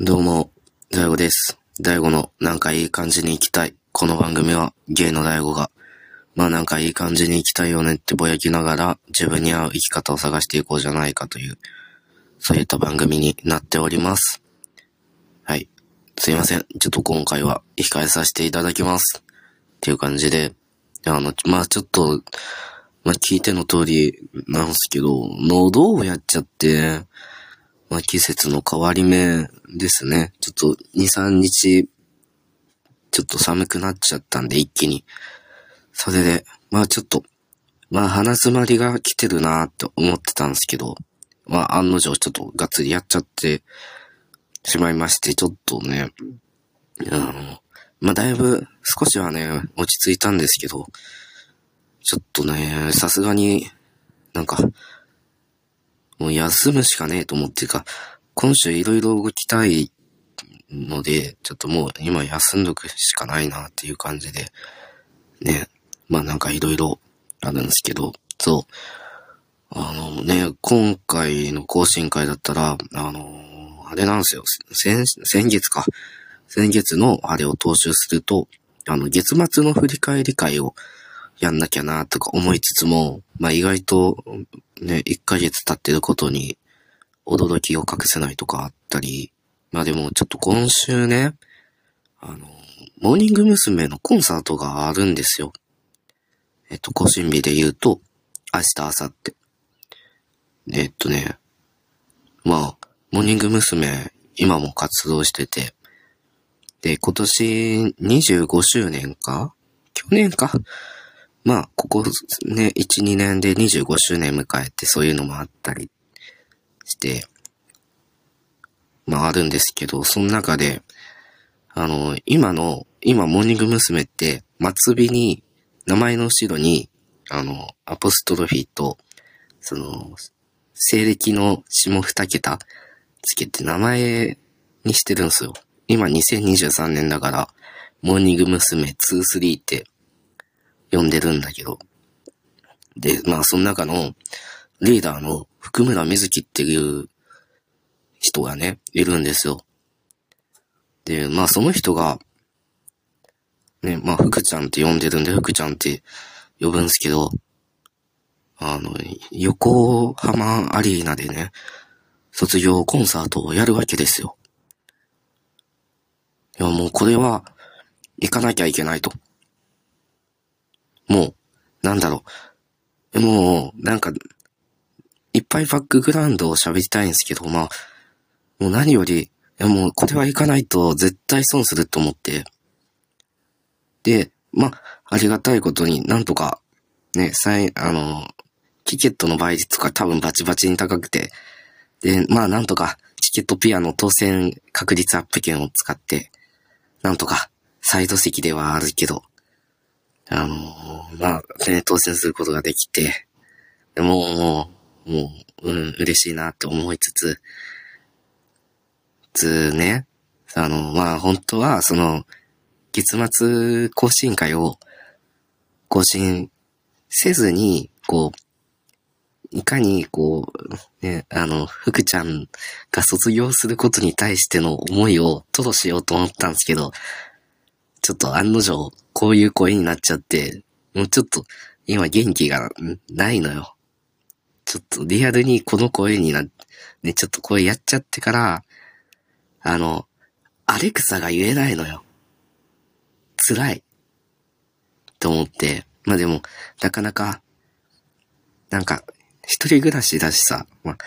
どうも、大悟です。大悟のなんかいい感じに行きたい。この番組はゲイの大悟が、まあなんかいい感じに行きたいよねってぼやきながら自分に合う生き方を探していこうじゃないかという、そういった番組になっております。はい。すいません。ちょっと今回は控えさせていただきます。っていう感じで、あの、まあちょっと、まあ聞いての通りなんですけど、喉をやっちゃって、まあ季節の変わり目ですね。ちょっと2、3日、ちょっと寒くなっちゃったんで一気に。それで、まあちょっと、まあ鼻詰まりが来てるなーって思ってたんですけど、まあ案の定ちょっとがっつりやっちゃってしまいまして、ちょっとね、あの、まあだいぶ少しはね、落ち着いたんですけど、ちょっとね、さすがになんか、もう休むしかねえと思ってか、今週いろいろ動きたいので、ちょっともう今休んどくしかないなっていう感じで、ね、まあなんかいろいろあるんですけど、そう。あのね、今回の更新会だったら、あのあれなんですよ、先、先月か。先月のあれを踏襲すると、あの、月末の振り返り会をやんなきゃなとか思いつつも、まあ意外とね、1ヶ月経ってることに驚きを隠せないとかあったり、まあでもちょっと今週ね、あの、モーニング娘。のコンサートがあるんですよ。えっと、更新日で言うと、明日、明後日。えっとね、まあ、モーニング娘。今も活動してて、で、今年25周年か？去年か？まあ、ここね、1、2年で25周年迎えてそういうのもあったりして、まああるんですけど、その中で、あの、今の、今モーニング娘。って、末尾に、名前の後ろに、あの、アポストロフィーと、その、西暦の下二桁つけて名前にしてるんですよ。今2023年だから、モーニング娘。23って呼んでるんだけど。で、まあその中のリーダーの福村瑞希っていう人がね、いるんですよ。で、まあその人が、ね、まあ福ちゃんって呼んでるんで福ちゃんって呼ぶんですけど、あの、横浜アリーナでね、卒業コンサートをやるわけですよ。いやもうこれは行かなきゃいけないと。もう、なんだろう。もう、なんか、いっぱいバックグラウンドを喋りたいんですけど、まあ、もう何より、いやもうこれは行かないと絶対損すると思って。で、まあ、ありがたいことになんとか、ね、最、あの、チケットの倍率とか多分バチバチに高くて、で、まあなんとか、チケットピアの当選確率アップ券を使って、なんとか、サイド席ではあるけど、あのまあ、ね、当選することができて、でもう、もう、もう、うん、嬉しいなって思いつつ、つね、あの、まあ、本当は、その、月末更新会を更新せずに、こう、いかに、こう、ね、あの、福ちゃんが卒業することに対しての思いを吐露しようと思ったんですけど、ちょっと案の定、こういう声になっちゃって、もうちょっと、今元気がないのよ。ちょっとリアルにこの声になっ、ね、ちょっと声やっちゃってから、あの、アレクサが言えないのよ。辛い。と思って。まあでも、なかなか、なんか、一人暮らしだしさ、まあ、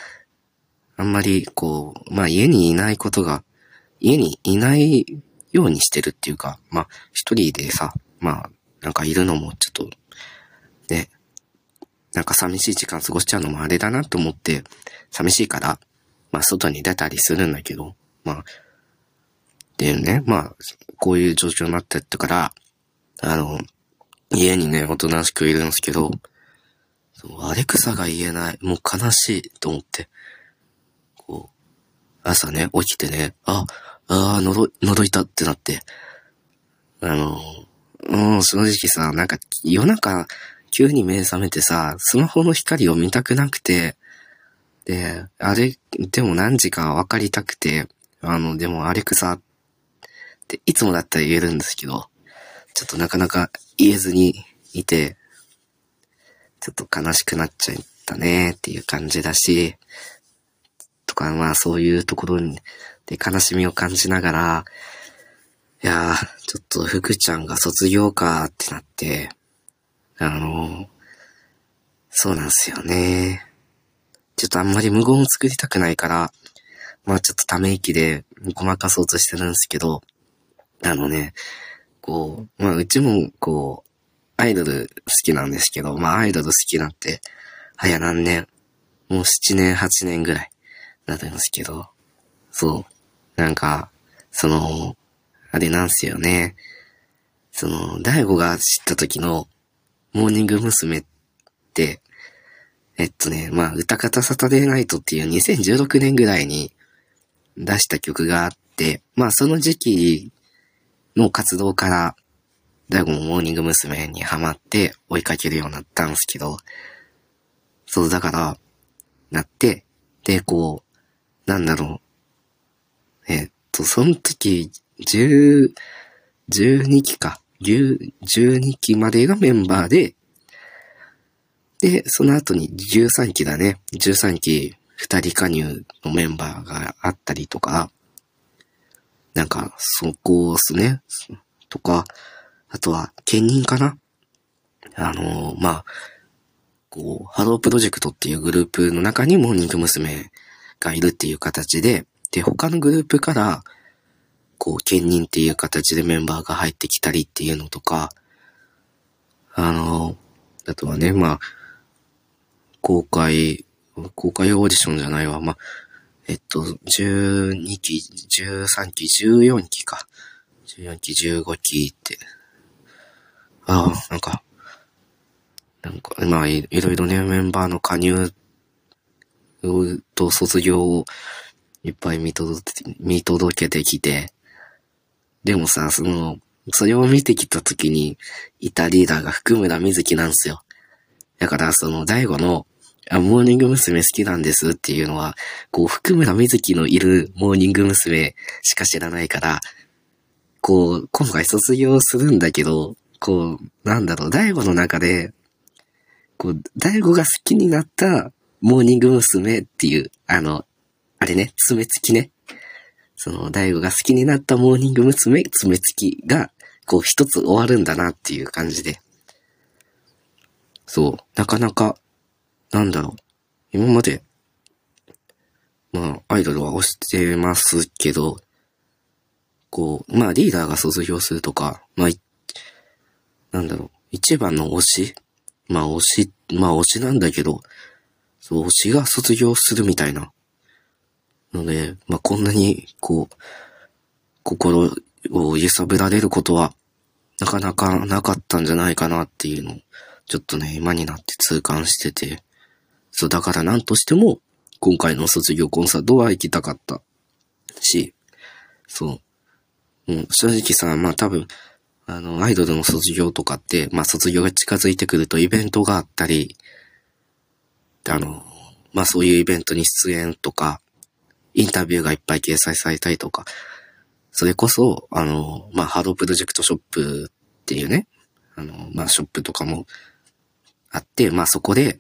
あんまり、こう、まあ家にいないことが、家にいないようにしてるっていうか、まあ、一人でさ、まあ、なんかいるのもちょっと、ね、なんか寂しい時間過ごしちゃうのもあれだなと思って、寂しいから、まあ外に出たりするんだけど、まあ、でね、まあ、こういう状況になってってから、あの、家にね、おとなしくいるんですけど、そうアレクサが言えない。もう悲しいと思って。こう、朝ね、起きてね、あ、ああ、喉、喉痛ってなって。あの、もう、正直さ、なんか夜中、急に目覚めてさ、スマホの光を見たくなくて、で、あれ、でも何時か分かりたくて、あの、でもアレクサっていつもだったら言えるんですけど、ちょっとなかなか言えずにいて、ちょっと悲しくなっちゃったねっていう感じだし、とか、まあそういうところに、で悲しみを感じながら、いやー、ちょっと福ちゃんが卒業かってなって、あの、そうなんすよね。ちょっとあんまり無言を作りたくないから、まあちょっとため息でごまかそうとしてるんですけど、あのね、こう、まあうちもこう、アイドル好きなんですけど、まあアイドル好きなんて、早何年、もう7年、8年ぐらいなるんですけど、そう、なんか、その、あれなんすよね。その、大悟が知った時の、モーニング娘。って、えっとね、まあ、歌方サタデーナイトっていう2016年ぐらいに出した曲があって、まあ、その時期の活動から、大悟もモーニング娘。にハマって追いかけるようになったんですけど、そう、だから、なって、で、こう、なんだろう。えっと、その時、10、12期か。12期までがメンバーで、で、その後に13期だね。13期2人加入のメンバーがあったりとか、なんか、そこっすね。とか、あとは、兼任かなあのー、まあ、こう、ハロープロジェクトっていうグループの中にモーニング娘。がいるっていう形で、で、他のグループから、こう、兼任っていう形でメンバーが入ってきたりっていうのとか、あの、あとはね、まあ、公開、公開オーディションじゃないわ。まあ、えっと、12期、13期、14期か。14期、15期って。ああ、なんか、なんか、まあい、ろいろね、メンバーの加入と卒業をいっぱい見届けて見届けてきて、でもさ、その、それを見てきた時にいたリーダーが福村瑞希なんですよ。だから、その、大悟の、あ、モーニング娘。好きなんですっていうのは、こう、譜久村聖のいるモーニング娘。しか知らないから、こう、今回卒業するんだけど、こう、なんだろう、大悟の中で、こう、大悟が好きになったモーニング娘。っていう、あの、れね、爪付きね。その、大悟が好きになったモーニング娘。爪付きが、こう一つ終わるんだなっていう感じで。そう、なかなか、なんだろう。今まで、まあ、アイドルは推してますけど、こう、まあ、リーダーが卒業するとか、まあ、なんだろう、一番の推しまあ、推し、まあ、推しなんだけど、そう、推しが卒業するみたいなので、まあ、こんなに、こう、心を揺さぶられることは、なかなかなかったんじゃないかなっていうのを、ちょっとね、今になって痛感してて、そう、だから何としても、今回の卒業コンサートは行きたかったし、そう。もう正直さ、まあ多分、あの、アイドルの卒業とかって、まあ卒業が近づいてくるとイベントがあったり、あの、まあそういうイベントに出演とか、インタビューがいっぱい掲載されたりとか、それこそ、あの、まあ、ハロープロジェクトショップっていうね、あの、まあ、ショップとかもあって、まあ、そこで、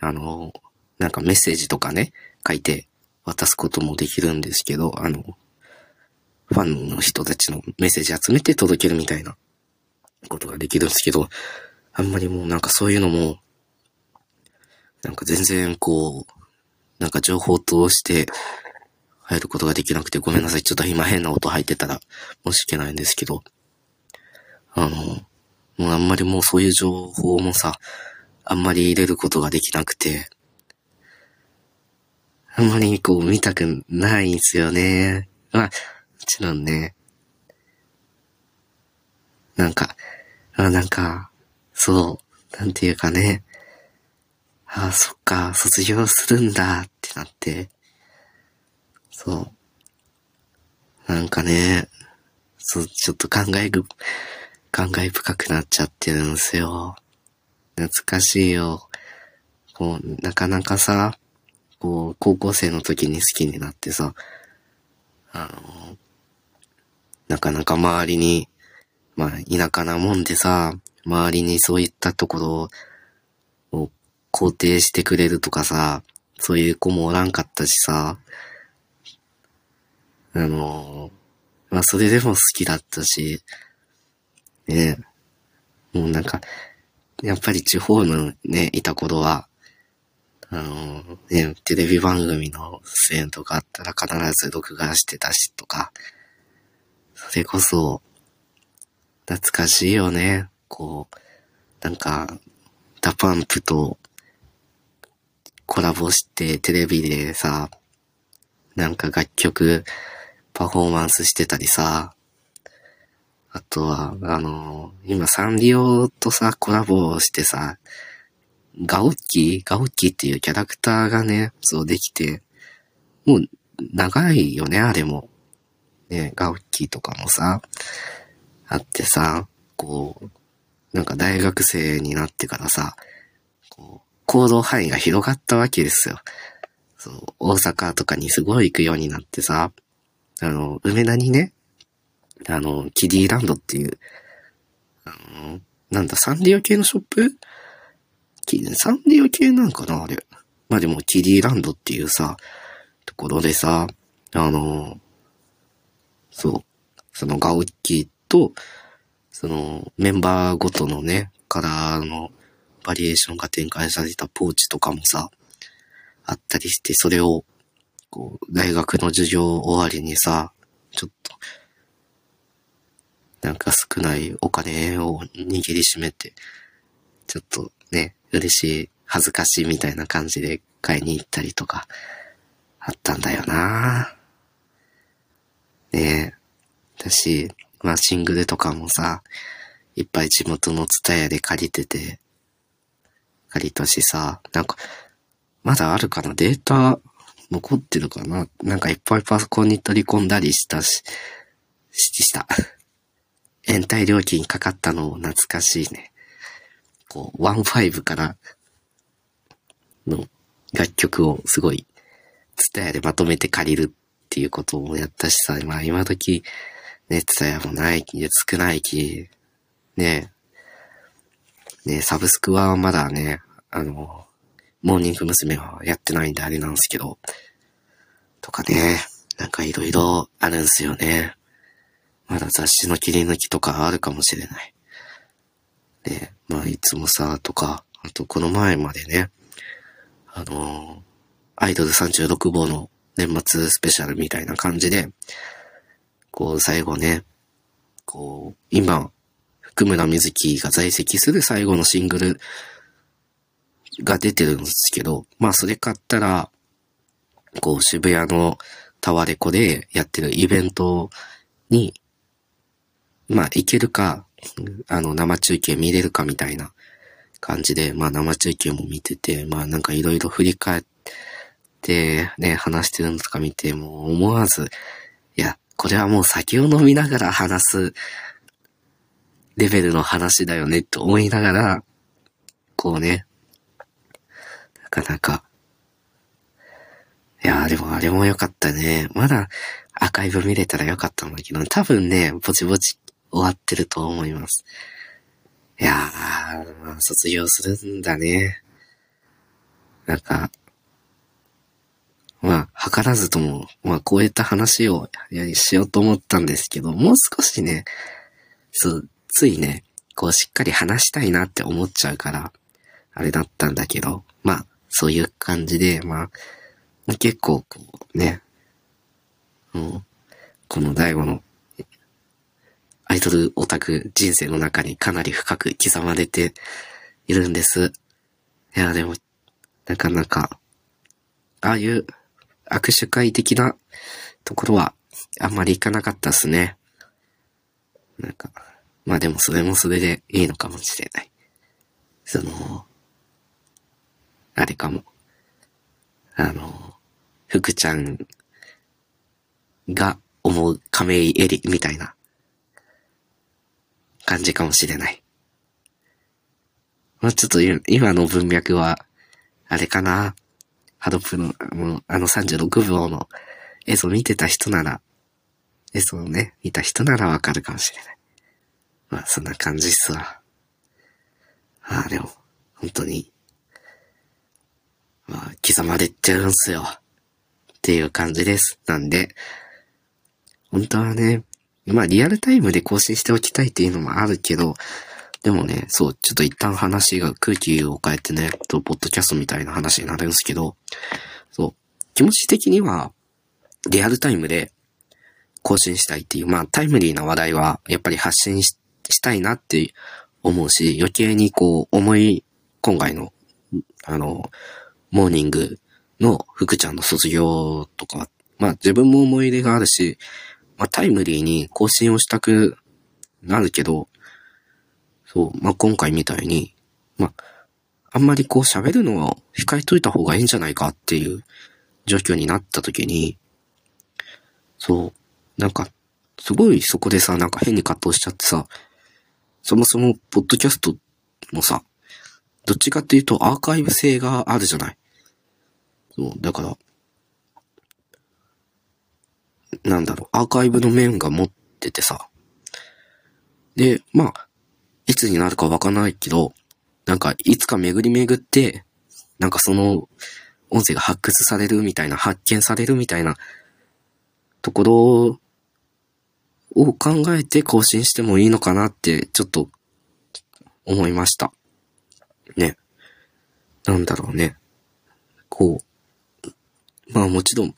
あの、なんかメッセージとかね、書いて渡すこともできるんですけど、あの、ファンの人たちのメッセージ集めて届けるみたいなことができるんですけど、あんまりもうなんかそういうのも、なんか全然こう、なんか情報を通して入ることができなくてごめんなさい。ちょっと今変な音入ってたら申し訳ないんですけど、あの、もうあんまりもうそういう情報もさ、あんまり入れることができなくて、あんまりこう見たくないんすよね。まあ、もちろんね、なんか、あ、なんか、そう、なんていうかね、あ、そっか、卒業するんだってなって、そう。なんかね、そう、ちょっと考えぐ、感慨深くなっちゃってるんですよ。懐かしいよ。こう、なかなかさ、こう、高校生の時に好きになってさ、あの、なかなか周りに、まあ、田舎なもんでさ、周りにそういったところを肯定してくれるとかさ、そういう子もおらんかったしさ、あの、まあ、それでも好きだったし、ねもうなんか、やっぱり地方のね、いた頃は、あの、ね、テレビ番組の出演とかあったら必ず録画してたしとか、それこそ、懐かしいよね。こう、なんか、 DA PUMP とコラボしてテレビでさ、なんか楽曲パフォーマンスしてたりさ、あとは、あの、今サンリオとさ、コラボしてさ、ガオッキー？ガオッキーっていうキャラクターがね、そうできて、もう長いよね、あれも。ね、ガオッキーとかもさ、あってさ、こう、なんか大学生になってからさ、こう、行動範囲が広がったわけですよ。そう、大阪とかにすごい行くようになってさ、あの、梅田にね、あの、キディランドっていう、あの、なんだ、サンリオ系のショップ？サンリオ系なんかなあれ。まあでも、キディランドっていうさ、ところでさ、あの、そう、そのガオッキーと、そのメンバーごとのね、カラーのバリエーションが展開されたポーチとかもさ、あったりして、それを、こう、大学の授業終わりにさ、ちょっと、なんか少ないお金を握りしめて、ちょっとね、嬉しい、恥ずかしいみたいな感じで買いに行ったりとか、あったんだよなねえ。だし、まあシングルとかもさ、いっぱい地元のツタヤで借りてて、借りたしさ、なんか、まだあるかな？データ残ってるかな？なんかいっぱいパソコンに取り込んだりしたし、し、した。延滞料金かかったの懐かしいね。こう、15からの楽曲をすごい、ツタヤでまとめて借りるっていうこともやったしさ、まあ今時、ね、ツタヤもない、少ないき、ね、ね、サブスクはまだね、あの、モーニング娘。はやってないんであれなんですけど、とかね、なんかいろいろあるんすよね。まだ雑誌の切り抜きとかあるかもしれない。ね、まあいつもさ、とか、あとこの前までね、あのアイドル36号の年末スペシャルみたいな感じで、こう最後ね、こう、今、福村瑞希が在籍する最後のシングルが出てるんですけど、まあそれ買ったら、こう渋谷のタワレコでやってるイベントに、まあ行けるか、あの生中継見れるかみたいな感じで、まあ生中継も見てて、まあなんかいろいろ振り返ってね、話してるのとか見て、もう思わず、いや、これはもう酒を飲みながら話すレベルの話だよねって思いながら、こうね、かなか。いやーでもあれも良かったね。まだアーカイブ見れたら良かったんだけど、多分ね、ぼちぼち終わってると思います。いやー、まあ、卒業するんだね。なんか、まあ、図らずとも、まあ、こういった話をしようと思ったんですけど、もう少しね、そう、ついね、こうしっかり話したいなって思っちゃうから、あれだったんだけど、まあ、そういう感じで、まあ、結構こうね、うん、この大悟のアイドルオタク人生の中にかなり深く刻まれているんです。いや、でも、なかなか、ああいう握手会的なところはあんまり行かなかったっすね。なんか、まあでもそれもそれでいいのかもしれない。その、あれかも。あの、福ちゃんが思う亀井エリみたいな感じかもしれない。まあ、ちょっと今の文脈は、あれかな。ハドプの、あの36秒の映像見てた人ならえ、そうね、見た人ならわかるかもしれない。まあ、そんな感じっすわ。ああ、でも、本当に、まあ、刻まれてるんすよ。っていう感じです。なんで、本当はね、まあリアルタイムで更新しておきたいっていうのもあるけど、でもね、そう、ちょっと一旦話が空気を変えてね、と、ポッドキャストみたいな話になるんですけど、そう、気持ち的には、リアルタイムで更新したいっていう、まあタイムリーな話題は、やっぱり発信したいなって思うし、余計にこう、思い、今回の、あの、モーニングの福ちゃんの卒業とか、まあ自分も思い入れがあるし、まあタイムリーに更新をしたくなるけど、そう、まあ今回みたいに、まあ、あんまりこう喋るのは控えといた方がいいんじゃないかっていう状況になった時に、そう、なんか、すごいそこでさ、なんか変に葛藤しちゃってさ、そもそも、ポッドキャストもさ、どっちかっていうとアーカイブ性があるじゃない。そう、だから、なんだろう、アーカイブの面が持っててさ。で、まあ、いつになるかわかんないけど、なんか、いつか巡り巡って、なんかその、音声が発掘されるみたいな、発見されるみたいな、ところを考えて更新してもいいのかなって、ちょっと、思いました。ね。なんだろうね。こう、まあもちろん、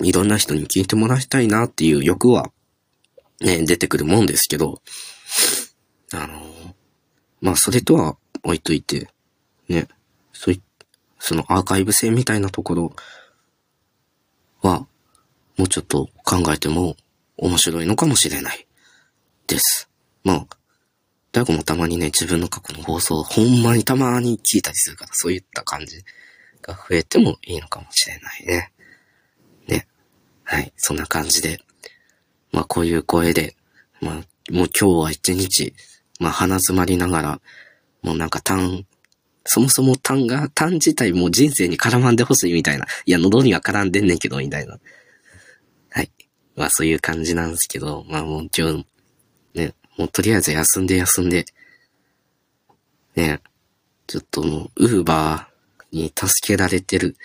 いろんな人に聞いてもらいたいなっていう欲は、ね、出てくるもんですけど、あのまあそれとは置いといて、ね、そうい、そのアーカイブ性みたいなところは、もうちょっと考えても面白いのかもしれない。です。まあ、大悟もたまにね、自分の過去の放送、ほんまにたまに聞いたりするから、そういった感じが増えてもいいのかもしれないね。ね。はい。そんな感じで。まあこういう声で、まあもう今日は一日、まあ鼻詰まりながら、もうなんか単、そもそも単が、単自体もう人生に絡まんでほしいみたいな。いや、喉には絡んでんねんけど、みたいな。はい。まあそういう感じなんですけど、まあもう今日、ね、もうとりあえず休んで休んで、ね、ちょっともう、ウーバー、に助けられてる。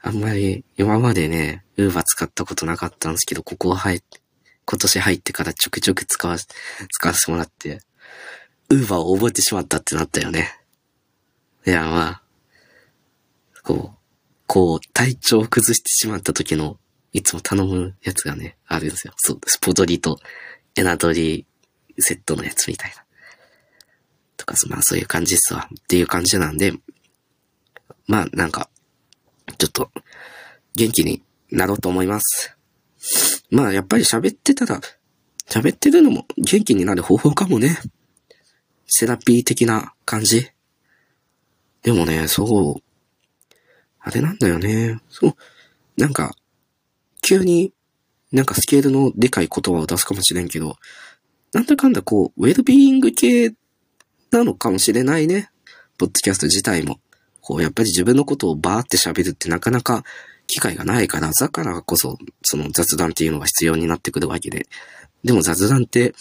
あんまり今までね、ウーバー使ったことなかったんですけど、ここ入、今年入ってからちょくちょく使わ、使わせてもらって、ウーバーを覚えてしまったってなったよね。いや、まあ、こう、こう、体調を崩してしまった時の、いつも頼むやつがね、あるんですよ。そう、スポドリとエナドリセットのやつみたいな。とか、まあそういう感じっすわ。っていう感じなんで、まあ、なんか、ちょっと、元気になろうと思います。まあ、やっぱり喋ってたら、喋ってるのも元気になる方法かもね。セラピー的な感じ。でもね、そう、あれなんだよね。そう、なんか、急になんかスケールのでかい言葉を出すかもしれんけど、なんだかんだこう、ウェルビーイング系なのかもしれないね。ポッドキャスト自体も。こう、やっぱり自分のことをバーって喋るってなかなか機会がないから、だからこそ、その雑談っていうのが必要になってくるわけで。でも雑談って、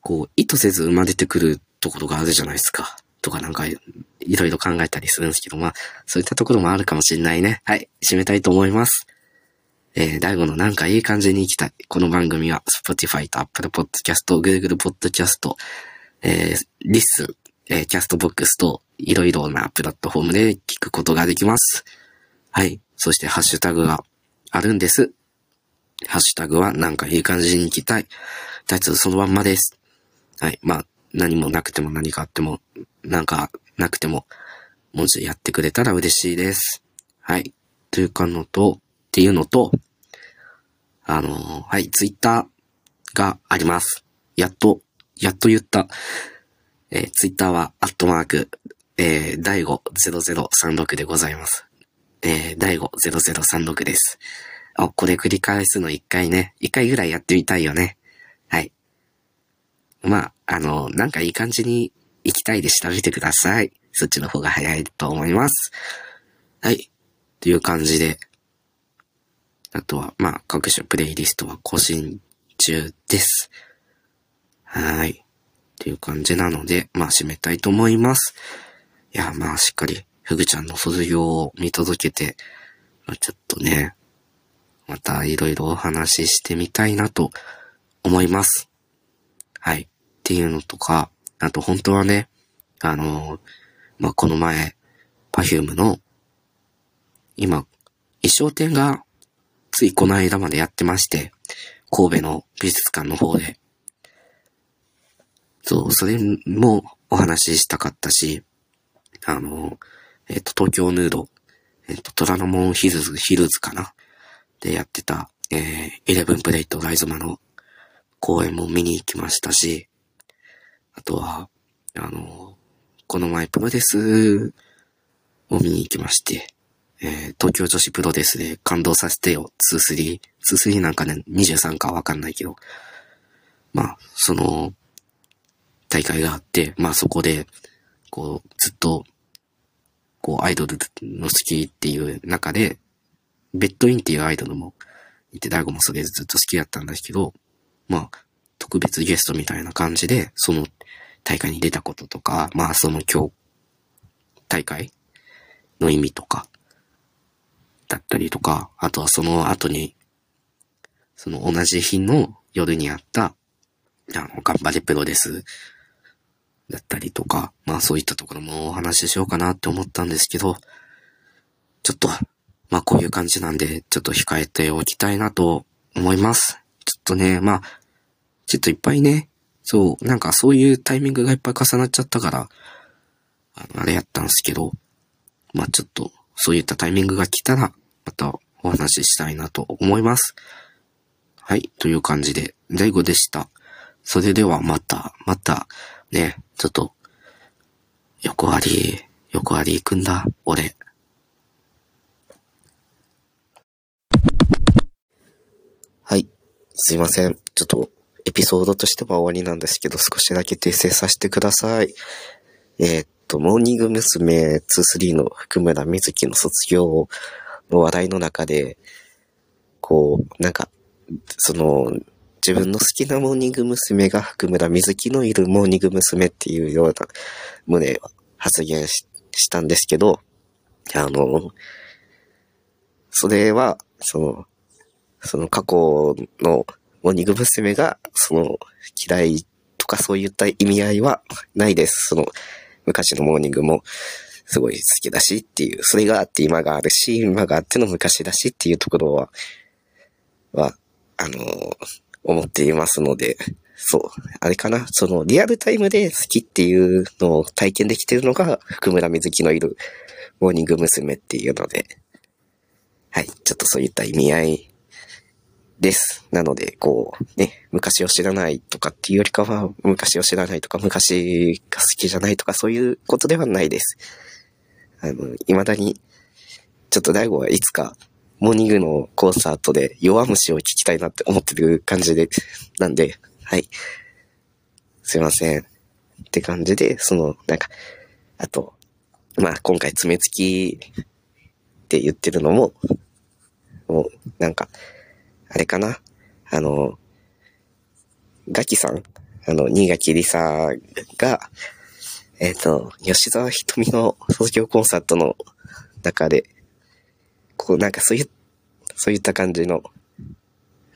こう、意図せず生まれてくるところがあるじゃないですか。とかなんか、いろいろ考えたりするんですけど、まあ、そういったところもあるかもしれないね。はい、締めたいと思います。えー、大悟のなんかいい感じに行きたい。この番組は、Spotify と Apple Podcast、Google Podcast、えー、リス、えー、キャストボックスといろいろなプラットフォームで聞くことができます。はい。そしてハッシュタグがあるんです。ハッシュタグはなんかいい感じに行きたい。タイトルそのまんまです。はい。まあ、何もなくても何かあっても、なんかなくても、文字やってくれたら嬉しいです。はい。というかのと、っていうのと、あのー、はい、ツイッターがあります。やっと、やっと言った。えー、ツイッターは、アットマーク、えー、第5 0036でございます。えー、第5 0036です。あ、これ繰り返すの一回ね、一回ぐらいやってみたいよね。はい。まあ、あの、なんかいい感じに行きたいで調べてください。そっちの方が早いと思います。はい。という感じで。あとは、まあ、各種プレイリストは更新中です。はい。っていう感じなので、まあ、締めたいと思います。いや、まあ、しっかり、ふぐちゃんの卒業を見届けて、ま、ちょっとね、またいろいろお話ししてみたいなと思います。はい。っていうのとか、あと本当はね、あのー、まあ、この前、パフュームの、今、衣装展が、ついこの間までやってまして、神戸の美術館の方で。そう、それもお話ししたかったし、あの、えっ、と、東京ヌード、えっ、と、虎ノ門ヒルズ、ヒルズかな？でやってた、えー、イレブンプレイトライゾマの公演も見に行きましたし、あとは、あの、この前プロレスを見に行きまして、えー、東京女子プロレスで感動させてよ、2-3。2-3なんかね、23かわかんないけど。まあ、その、大会があって、まあそこで、こう、ずっと、こう、アイドルの好きっていう中で、ベッドインっていうアイドルもいて、大悟もそれずっと好きだったんですけど、まあ、特別ゲストみたいな感じで、その大会に出たこととか、まあその今日、大会の意味とか、だったりとか、あとはその後に、その同じ日の夜にあった、あの、頑張れプロレスだったりとか、まあそういったところもお話ししようかなって思ったんですけど、ちょっと、まあこういう感じなんで、ちょっと控えておきたいなと思います。ちょっとね、まあ、ちょっといっぱいね、そう、なんかそういうタイミングがいっぱい重なっちゃったから、あ、あれやったんですけど、まあちょっと、そういったタイミングが来たら、またお話ししたいなと思います。はい、という感じで、大悟でした。それではまた、また、ね、ちょっと、横割り、横割り行くんだ、俺。はい、すいません。ちょっと、エピソードとしては終わりなんですけど、少しだけ訂正させてください。えー、っと、モーニング娘。23の福村瑞希の卒業の話題の中で、こう、なんか、その、自分の好きなモーニング娘。が福村瑞希のいるモーニング娘。っていうような旨発言したんですけど、あの、それは、その、その過去のモーニング娘。が、その、嫌いとかそういった意味合いはないです。その、昔のモーニングもすごい好きだしっていう、それがあって今があるし、今があっての昔だしっていうところは、は、あのー、思っていますので、そう、あれかな、そのリアルタイムで好きっていうのを体験できてるのが福村瑞希のいるモーニング娘。っていうので、はい、ちょっとそういった意味合いです。なので、こう、ね、昔を知らないとかっていうよりかは、昔を知らないとか、昔が好きじゃないとか、そういうことではないです。あの、未だに、ちょっと大悟はいつか、モーニングのコンサートで弱虫を聞きたいなって思ってる感じで、なんで、はい。すいません。って感じで、その、なんか、あと、まあ、今回爪付きって言ってるのも、もう、なんか、あれかなあの、ガキさんあの、新垣りさが、えっ、ー、と、吉沢ひとみの卒業コンサートの中で、こう、なんかそういう、そういった感じの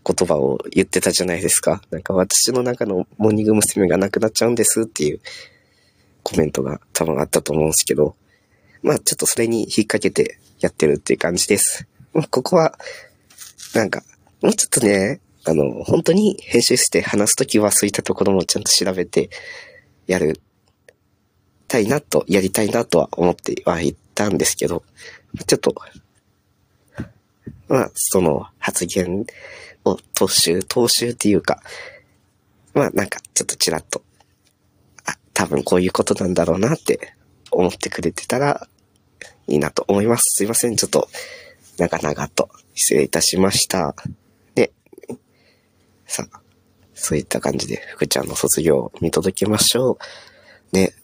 言葉を言ってたじゃないですか。なんか私の中のモーニング娘。がなくなっちゃうんですっていうコメントが多分あったと思うんですけど、まあちょっとそれに引っ掛けてやってるっていう感じです。ここは、なんかもうちょっとね、あの、本当に編集して話すときはそういったところもちゃんと調べてやるたいなと、やりたいなとは思ってはいたんですけど、ちょっと、まあ、その発言を踏襲、踏襲っていうか、まあなんかちょっとちらっと、あ、多分こういうことなんだろうなって思ってくれてたらいいなと思います。すいません、ちょっと長々と失礼いたしました。でさあ、そういった感じで福ちゃんの卒業を見届けましょう。ね、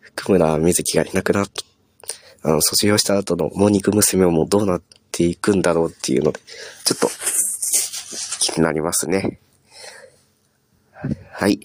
福村瑞希がいなくなった、あの、卒業した後のモーニング娘。もどうなってていくんだろうっていうので、ちょっと気になりますね。はい。